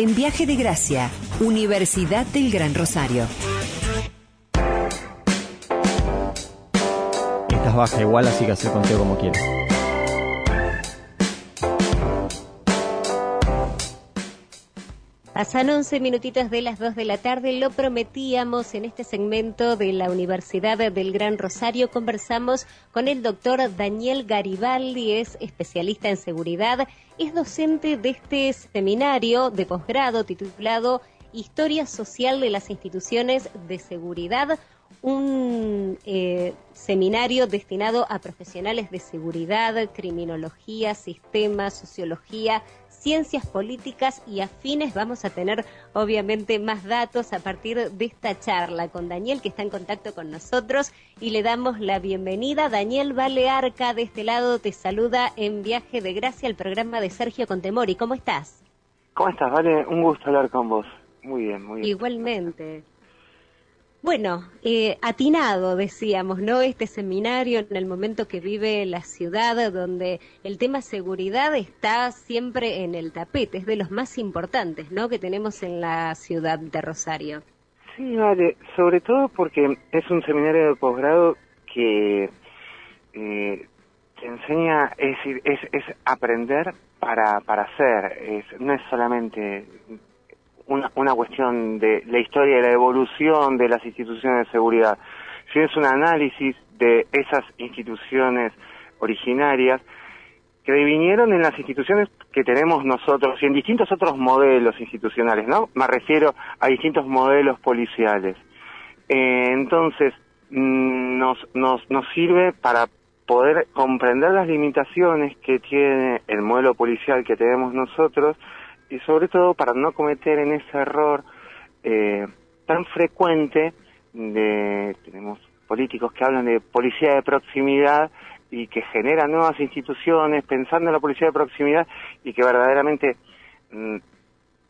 en Viaje de Gracia, Universidad del Gran Rosario. Estás baja igual, así que hacer conteo como quieras. Pasan 11 minutitos de las 2 de la tarde, lo prometíamos en este segmento de la Universidad del Gran Rosario. Conversamos con el doctor Daniel Garibaldi, es especialista en seguridad, es docente de este seminario de posgrado titulado Historia Social de las Instituciones de Seguridad, un eh, seminario destinado a profesionales de seguridad, criminología, sistema, sociología, ciencias políticas y afines. Vamos a tener obviamente más datos a partir de esta charla con Daniel que está en contacto con nosotros y le damos la bienvenida. Daniel Balearca de este lado te saluda en Viaje de Gracia al programa de Sergio Contemori. ¿Cómo estás? ¿Cómo estás? Vale, un gusto hablar con vos. Muy bien, muy bien. Igualmente. Bueno, eh, atinado, decíamos, ¿no? Este seminario en el momento que vive la ciudad, donde el tema seguridad está siempre en el tapete, es de los más importantes, ¿no? Que tenemos en la ciudad de Rosario. Sí, vale, sobre todo porque es un seminario de posgrado que eh, te enseña, es, es, es aprender para, para hacer, es, no es solamente una, una cuestión de la historia y la evolución de las instituciones de seguridad, si es un análisis de esas instituciones originarias que vinieron en las instituciones que tenemos nosotros y en distintos otros modelos institucionales, ¿no? Me refiero a distintos modelos policiales. Eh, entonces, mm, nos, nos, nos sirve para poder comprender las limitaciones que tiene el modelo policial que tenemos nosotros y sobre todo para no cometer en ese error eh, tan frecuente de tenemos políticos que hablan de policía de proximidad y que generan nuevas instituciones pensando en la policía de proximidad y que verdaderamente mm,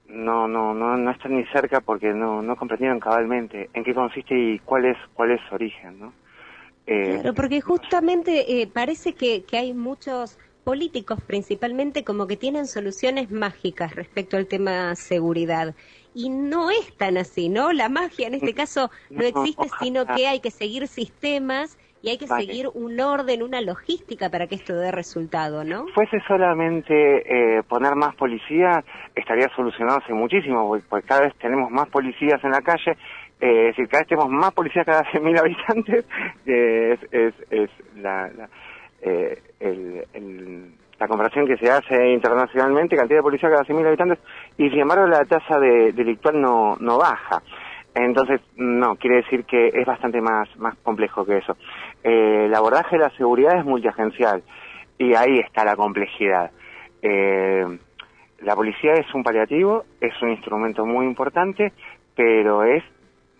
no no no no están ni cerca porque no no comprendieron cabalmente en qué consiste y cuál es cuál es su origen no eh, claro porque justamente eh, parece que que hay muchos políticos principalmente como que tienen soluciones mágicas respecto al tema seguridad. Y no es tan así, ¿no? La magia en este caso no existe, sino que hay que seguir sistemas y hay que seguir un orden, una logística para que esto dé resultado, ¿no? Fuese solamente eh, poner más policías, estaría solucionado hace muchísimo, porque cada vez tenemos más policías en la calle, eh, es decir, cada vez tenemos más policías cada 100.000 habitantes, eh, es, es, es la, la eh, el, la comparación que se hace internacionalmente, cantidad de policía cada 100.000 habitantes, y sin embargo la tasa de, delictual no, no baja. Entonces, no, quiere decir que es bastante más, más complejo que eso. Eh, el abordaje de la seguridad es multiagencial y ahí está la complejidad. Eh, la policía es un paliativo, es un instrumento muy importante, pero es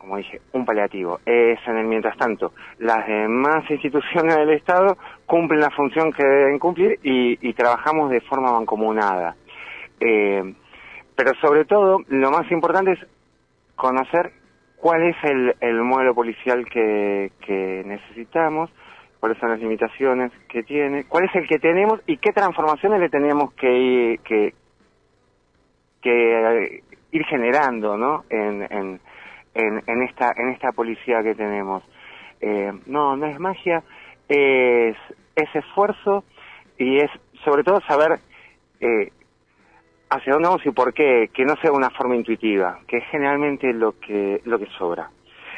como dije, un paliativo. Es en el mientras tanto. Las demás instituciones del Estado cumplen la función que deben cumplir y, trabajamos de forma mancomunada. Eh, pero sobre todo, lo más importante es conocer cuál es el, modelo policial que, necesitamos, cuáles son las limitaciones que tiene, cuál es el que tenemos y qué transformaciones le tenemos que, que, que ir generando ¿no? en en, en, esta, en esta policía que tenemos. Eh, no, no es magia, es, es esfuerzo y es sobre todo saber eh, hacia dónde vamos y por qué, que no sea una forma intuitiva, que es generalmente lo que, lo que sobra.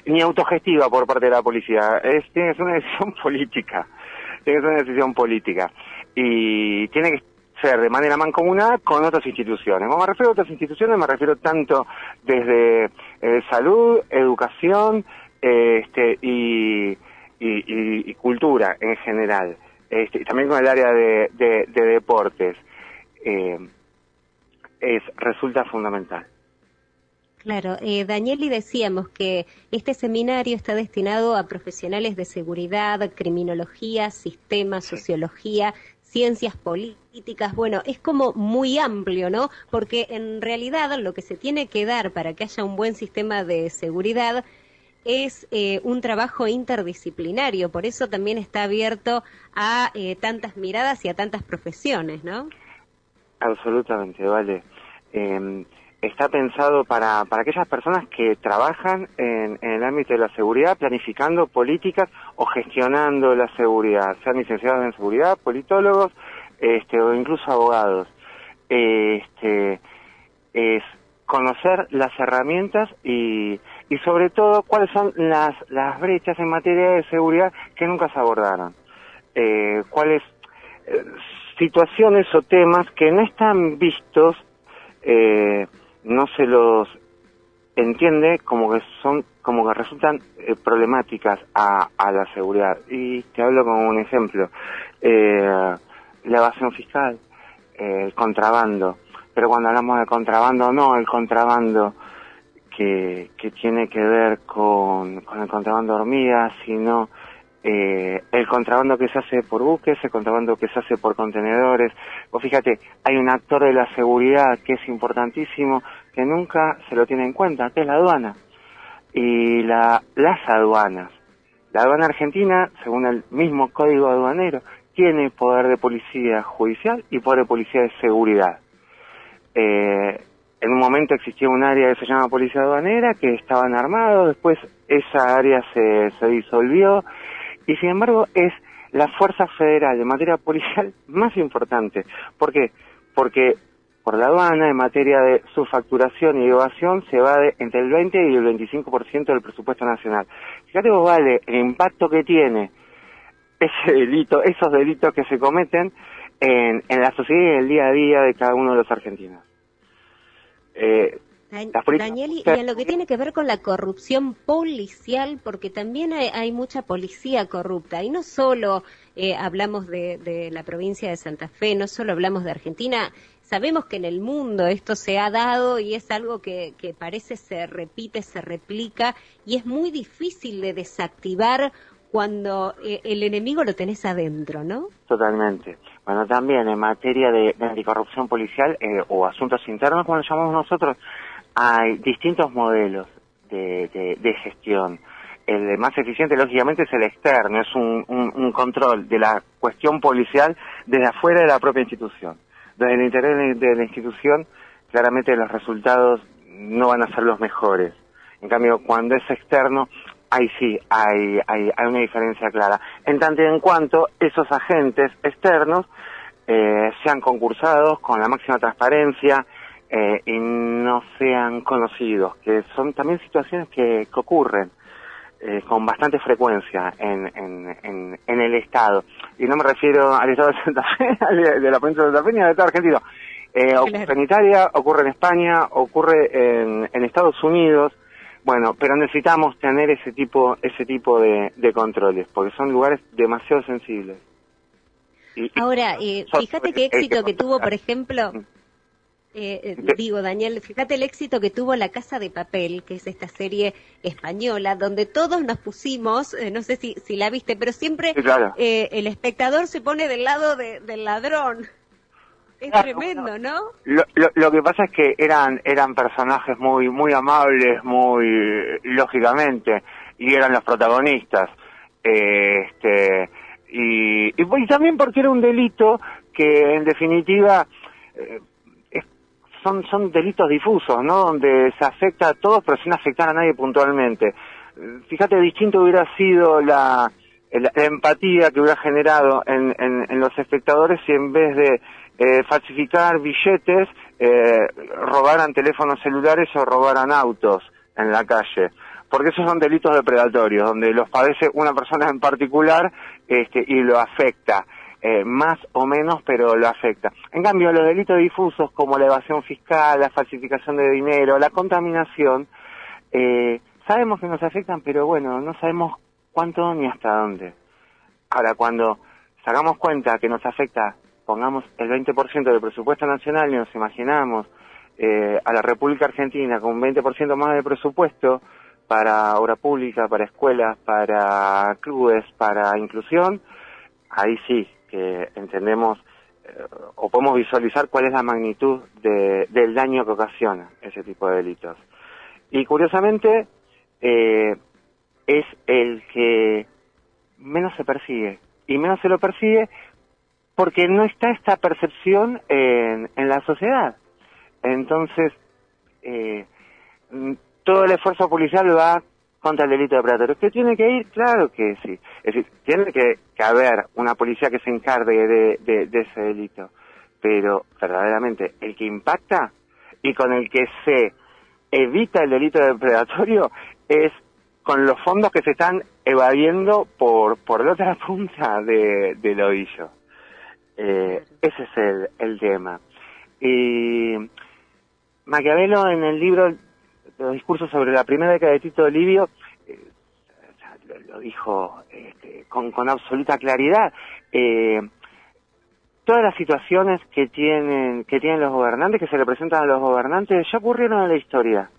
Ni autogestiva por parte de la policía, es, ser una decisión política, tiene ser una decisión política. Y tiene que ser de manera mancomunada con otras instituciones. Cuando me refiero a otras instituciones, me refiero tanto desde eh, salud, educación este, y, y, cultura en general, este, y también con el área de, de, deportes, eh, es, resulta fundamental. Claro, eh, Daniel, y decíamos que este seminario está destinado a profesionales de seguridad, criminología, sistema, sociología, ciencias políticas, bueno, es como muy amplio, ¿no? Porque en realidad lo que se tiene que dar para que haya un buen sistema de seguridad es eh, un trabajo interdisciplinario, por eso también está abierto a eh, tantas miradas y a tantas profesiones, ¿no? Absolutamente, vale. Em, está pensado para, para aquellas personas que trabajan en, en, el ámbito de la seguridad, planificando políticas o gestionando la seguridad, sean licenciados en seguridad, politólogos, este, o incluso abogados. Este, es conocer las herramientas y, y sobre todo cuáles son las, las brechas en materia de seguridad que nunca se abordaron. Eh, cuáles eh, situaciones o temas que no están vistos, eh, no se los entiende como que son, como que resultan eh, problemáticas a, la seguridad. Y te hablo como un ejemplo. Eh, la evasión fiscal, eh, el contrabando. Pero cuando hablamos de contrabando, no el contrabando que, que tiene que ver con, con el contrabando de hormigas, sino eh, el contrabando que se hace por buques, el contrabando que se hace por contenedores. O fíjate, hay un actor de la seguridad que es importantísimo, que nunca se lo tiene en cuenta, que es la aduana. Y la, las aduanas. La aduana argentina, según el mismo código aduanero, tiene poder de policía judicial y poder de policía de seguridad. Eh, en un momento existía un área que se llama policía aduanera, que estaban armados, después esa área se, se disolvió, y sin embargo es la fuerza federal en materia policial más importante. ¿Por qué? Porque por la aduana, en materia de su facturación y evasión, se va de entre el 20 y el 25% del presupuesto nacional. Fíjate vos, vale, el impacto que tiene ese delito, esos delitos que se cometen en, en la sociedad y en el día a día de cada uno de los argentinos. Eh, Daniel, y, en lo que tiene que ver con la corrupción policial, porque también hay, hay mucha policía corrupta, y no solo eh, hablamos de, de, la provincia de Santa Fe, no solo hablamos de Argentina, sabemos que en el mundo esto se ha dado y es algo que, que parece se repite, se replica, y es muy difícil de desactivar cuando eh, el enemigo lo tenés adentro, ¿no? Totalmente. Bueno, también en materia de, de anticorrupción policial eh, o asuntos internos, como lo llamamos nosotros, hay distintos modelos de, de, gestión. El más eficiente, lógicamente, es el externo, es un, un, un, control de la cuestión policial desde afuera de la propia institución. Desde el interior de la institución, claramente los resultados no van a ser los mejores. En cambio, cuando es externo, ahí sí hay, hay, hay una diferencia clara. En tanto y en cuanto esos agentes externos eh, sean concursados con la máxima transparencia, eh, y no sean conocidos, que son también situaciones que, que ocurren eh, con bastante frecuencia en, en, en, en, el Estado. Y no me refiero al Estado de Santa Fe, de la provincia de Santa Fe, ni al Estado argentino. Eh, ocurre en Italia, ocurre en España, ocurre en, en Estados Unidos, bueno, pero necesitamos tener ese tipo, ese tipo de, de controles, porque son lugares demasiado sensibles. Y, Ahora, eh, fíjate qué éxito que tuvo, por ejemplo, eh, digo, Daniel, fíjate el éxito que tuvo La Casa de Papel, que es esta serie española, donde todos nos pusimos, eh, no sé si, si la viste, pero siempre claro. eh, el espectador se pone del lado de, del ladrón. Es claro, tremendo, ¿no? Lo, lo, lo, que pasa es que eran eran personajes muy muy amables, muy lógicamente, y eran los protagonistas. este y, y, y también porque era un delito que en definitiva eh, son, son delitos difusos, ¿no? Donde se afecta a todos, pero sin afectar a nadie puntualmente. Fíjate, distinto hubiera sido la, empatía que hubiera generado en, en, en, los espectadores si en vez de eh, falsificar billetes, eh, robaran teléfonos celulares o robaran autos en la calle. Porque esos son delitos depredatorios, donde los padece una persona en particular este, y lo afecta eh, más o menos, pero lo afecta. En cambio, los delitos difusos como la evasión fiscal, la falsificación de dinero, la contaminación, eh, sabemos que nos afectan, pero bueno, no sabemos cuánto ni hasta dónde. Ahora, cuando sacamos cuenta que nos afecta, pongamos el 20% del presupuesto nacional y nos imaginamos eh, a la República Argentina con un 20% más de presupuesto para obra pública, para escuelas, para clubes, para inclusión, ahí sí, que entendemos eh, o podemos visualizar cuál es la magnitud de, del daño que ocasiona ese tipo de delitos. Y curiosamente eh, es el que menos se persigue y menos se lo persigue porque no está esta percepción en, en la sociedad. Entonces, eh, todo el esfuerzo policial va contra el delito de predatorio. ¿Que tiene que ir? Claro que sí. Es decir, tiene que, haber una policía que se encargue de, ese delito. Pero verdaderamente el que impacta y con el que se evita el delito de predatorio es con los fondos que se están evadiendo por, por la otra punta de, del ovillo. Eh, ese es el, el tema. Y Maquiavelo en el libro los discursos sobre la primera década de Tito Livio eh, lo, dijo este, con, absoluta claridad. Eh, todas las situaciones que tienen que tienen los gobernantes, que se representan a los gobernantes, ya ocurrieron en la historia.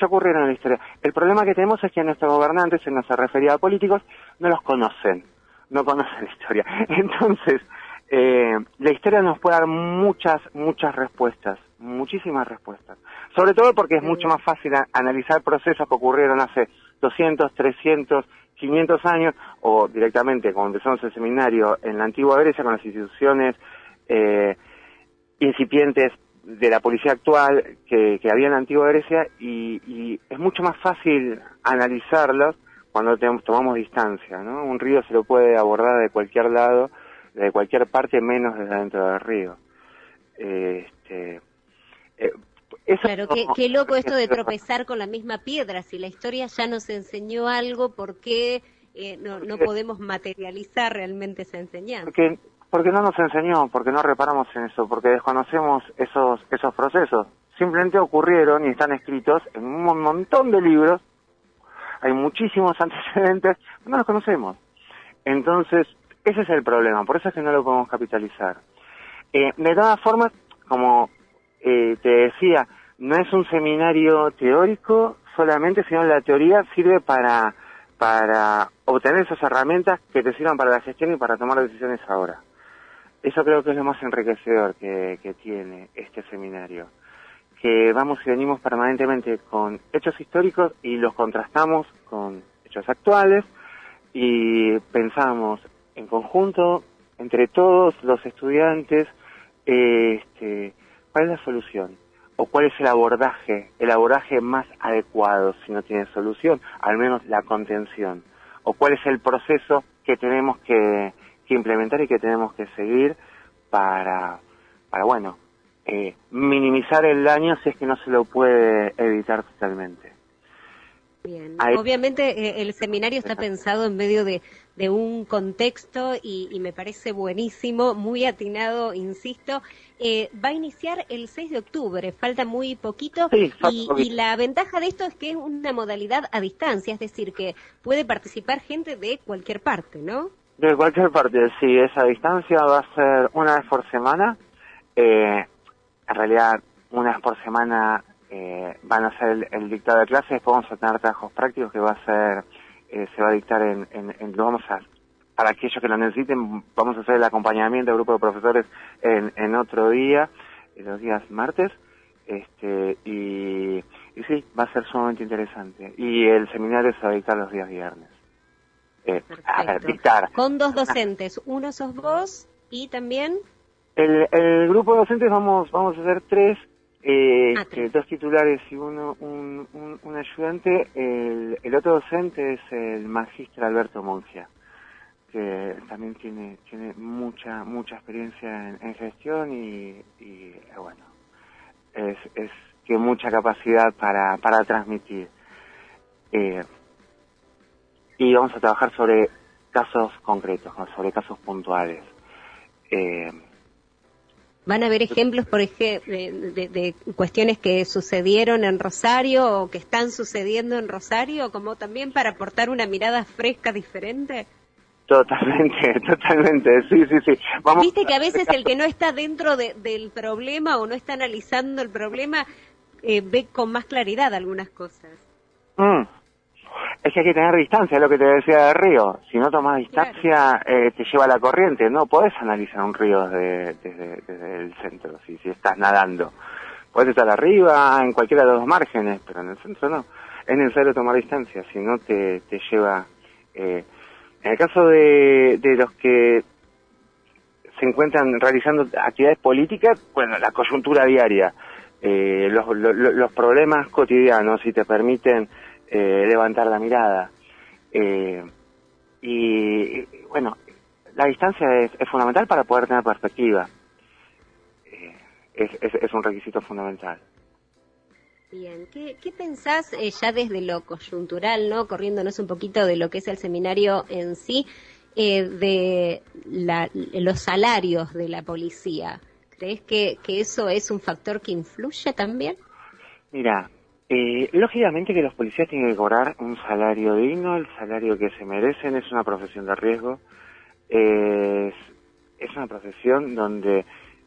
Ya ocurrieron en la historia. El problema que tenemos es que nuestros gobernantes, en se refería a políticos, no los conocen, no conocen la historia. Entonces, eh, la historia nos puede dar muchas, muchas respuestas, muchísimas respuestas. Sobre todo porque es mucho más fácil analizar procesos que ocurrieron hace 200, 300, 500 años, o directamente, como empezamos el seminario, en la antigua Grecia con las instituciones eh, incipientes de la policía actual que, había en la antigua Grecia, y, es mucho más fácil analizarlos cuando tomamos distancia, ¿no? Un río se lo puede abordar de cualquier lado, de cualquier parte menos desde dentro del río. Este, eh, claro, qué, loco esto de tropezar con la misma piedra. Si la historia ya nos enseñó algo, ¿por qué eh, no, no podemos materializar realmente esa enseñanza? Porque, porque no nos enseñó, porque no reparamos en eso, porque desconocemos esos, esos procesos. Simplemente ocurrieron y están escritos en un montón de libros. Hay muchísimos antecedentes, no los conocemos. Entonces, ese es el problema, por eso es que no lo podemos capitalizar. Eh, de todas formas, como eh, te decía, no es un seminario teórico solamente, sino la teoría sirve para, para obtener esas herramientas que te sirvan para la gestión y para tomar decisiones ahora. Eso creo que es lo más enriquecedor que, que tiene este seminario. Que vamos y venimos permanentemente con hechos históricos y los contrastamos con hechos actuales y pensamos en conjunto, entre todos los estudiantes, este, cuál es la solución o cuál es el abordaje, el abordaje más adecuado si no tiene solución, al menos la contención, o cuál es el proceso que tenemos que, implementar y que tenemos que seguir para, para bueno, eh, minimizar el daño si es que no se lo puede evitar totalmente. Bien. Obviamente eh, el seminario está pensado en medio de, un contexto y, me parece buenísimo, muy atinado, insisto. Eh, va a iniciar el 6 de octubre, falta muy poquito y, la ventaja de esto es que es una modalidad a distancia, es decir, que puede participar gente de cualquier parte, ¿no? De cualquier parte, sí, esa distancia va a ser una vez por semana. Eh, en realidad, una vez por semana eh, van a hacer el, dictado de clases, después vamos a tener trabajos prácticos que va a ser, eh, se va a dictar en, en, lo vamos a, para aquellos que lo necesiten, vamos a hacer el acompañamiento del grupo de profesores en, en otro día, los días martes, este, y, y sí, va a ser sumamente interesante. Y el seminario se va a dictar los días viernes. Eh, a dictar. Con dos docentes, uno sos vos y también... El, el grupo de docentes vamos, vamos a hacer tres, eh, ah, dos titulares y uno un, un, ayudante. El, el, otro docente es el magíster Alberto Moncia, que también tiene tiene mucha mucha experiencia en, gestión y, y, bueno, es, es tiene mucha capacidad para, para transmitir. Eh, y vamos a trabajar sobre casos concretos, sobre casos puntuales. Eh, ¿Van a haber ejemplos, por ejemplo, de, cuestiones que sucedieron en Rosario o que están sucediendo en Rosario, como también para aportar una mirada fresca diferente? Totalmente, totalmente, sí, sí, sí. Viste que a veces el que no está dentro del problema o no está analizando el problema eh, ve con más claridad algunas cosas. Mm es que hay que tener distancia, es lo que te decía de río. Si no tomas distancia, eh, te lleva la corriente. No podés analizar un río desde, el centro, si, si estás nadando. Puedes estar arriba, en cualquiera de los márgenes, pero en el centro no. Es necesario tomar distancia, si no te, te lleva... Eh, en el caso de, de los que se encuentran realizando actividades políticas, bueno, la coyuntura diaria eh, los, los, problemas cotidianos y te permiten eh, levantar la mirada. Eh, y, bueno, la distancia es, fundamental para poder tener perspectiva. Es, es, un requisito fundamental. Bien, ¿qué, qué pensás ya desde lo coyuntural, ¿no? corriéndonos un poquito de lo que es el seminario en sí, de los salarios de la policía? ¿Crees que, que eso es un factor que influye también? Mira, eh, lógicamente que los policías tienen que cobrar un salario digno, el salario que se merecen, es una profesión de riesgo, es, es una profesión donde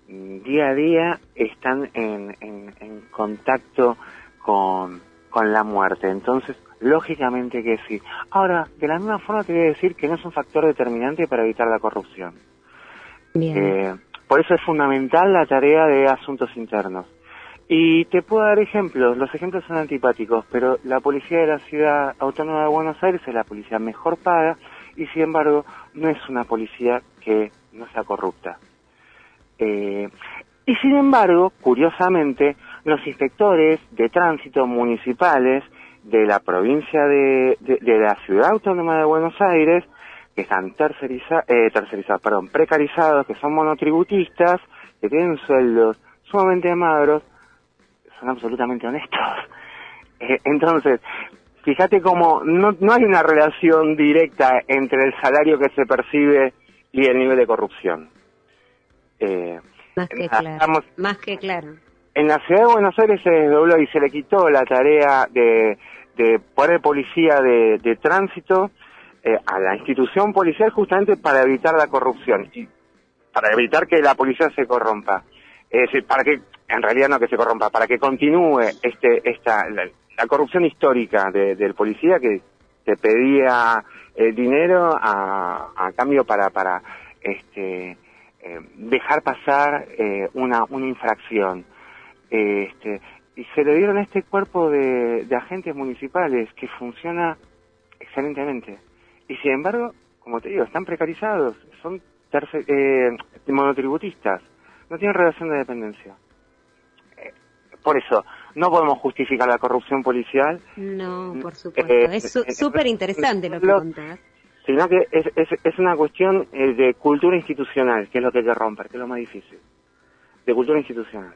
mm, día a día están en, en, contacto con, con la muerte, entonces lógicamente que sí. Ahora, de la misma forma te voy a decir que no es un factor determinante para evitar la corrupción. Bien. Eh, por eso es fundamental la tarea de asuntos internos. Y te puedo dar ejemplos, los ejemplos son antipáticos, pero la policía de la ciudad autónoma de Buenos Aires es la policía mejor paga y sin embargo no es una policía que no sea corrupta. Eh, y sin embargo, curiosamente, los inspectores de tránsito municipales de la provincia de la ciudad autónoma de Buenos Aires que están terceriza, eh, tercerizados, perdón, precarizados, que son monotributistas, que tienen sueldos sumamente magros, son absolutamente honestos. Eh, entonces, fíjate cómo no, no hay una relación directa entre el salario que se percibe y el nivel de corrupción. Eh, más que claro. más que claro. En la ciudad de Buenos Aires se desdobló y se le quitó la tarea de, de poner policía de, de tránsito eh, a la institución policial justamente para evitar la corrupción y para evitar que la policía se corrompa. Es decir, para que, en realidad no que se corrompa, para que continúe este, esta, la, corrupción histórica del policía que te pedía eh, dinero a, a, cambio para, para este, eh, dejar pasar una, una infracción. Este, y se le dieron a este cuerpo de, de agentes municipales que funciona excelentemente. Y sin embargo, como te digo, están precarizados, son eh, monotributistas, no tienen relación de dependencia. Eh, por eso, no podemos justificar la corrupción policial. No, por supuesto. Eh, es súper interesante lo que contás. Sino que es, es, es una cuestión de cultura institucional, que es lo que hay que romper, que es lo más difícil. De cultura institucional.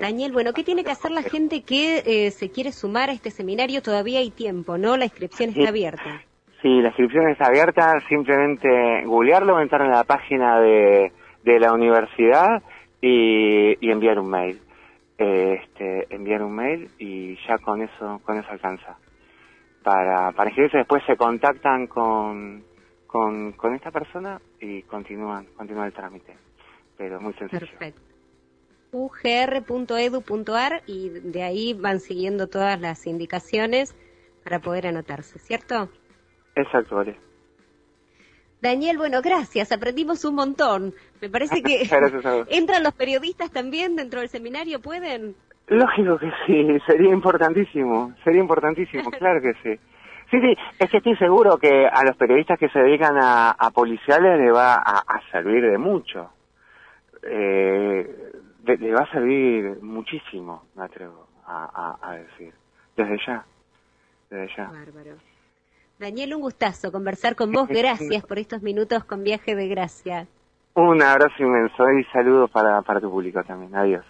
Daniel, bueno, ¿qué tiene que hacer la gente que se quiere sumar a este seminario? Todavía hay tiempo, ¿no? La inscripción está abierta. Sí, la inscripción está abierta, simplemente googlearlo, entrar en la página de, de la universidad y, enviar un mail. Este, enviar un mail y ya con eso, con eso alcanza. Para, para inscribirse después se contactan con, con, con esta persona y continúan, continúa el trámite. Pero muy sencillo. Perfecto ugr.edu.ar y de ahí van siguiendo todas las indicaciones para poder anotarse, ¿cierto? Exacto, vale. Daniel, bueno, gracias, aprendimos un montón. Me parece que entran los periodistas también dentro del seminario, ¿pueden? Lógico que sí, sería importantísimo, sería importantísimo, claro que sí. Sí, sí, es que estoy seguro que a los periodistas que se dedican a, policiales le va a, servir de mucho. Eh, le va a servir muchísimo, me atrevo a, a decir, desde ya, desde ya. Bárbaro. Daniel, un gustazo conversar con vos. Gracias por estos minutos con Viaje de Gracia. Un abrazo inmenso y saludos para, para tu público también. Adiós.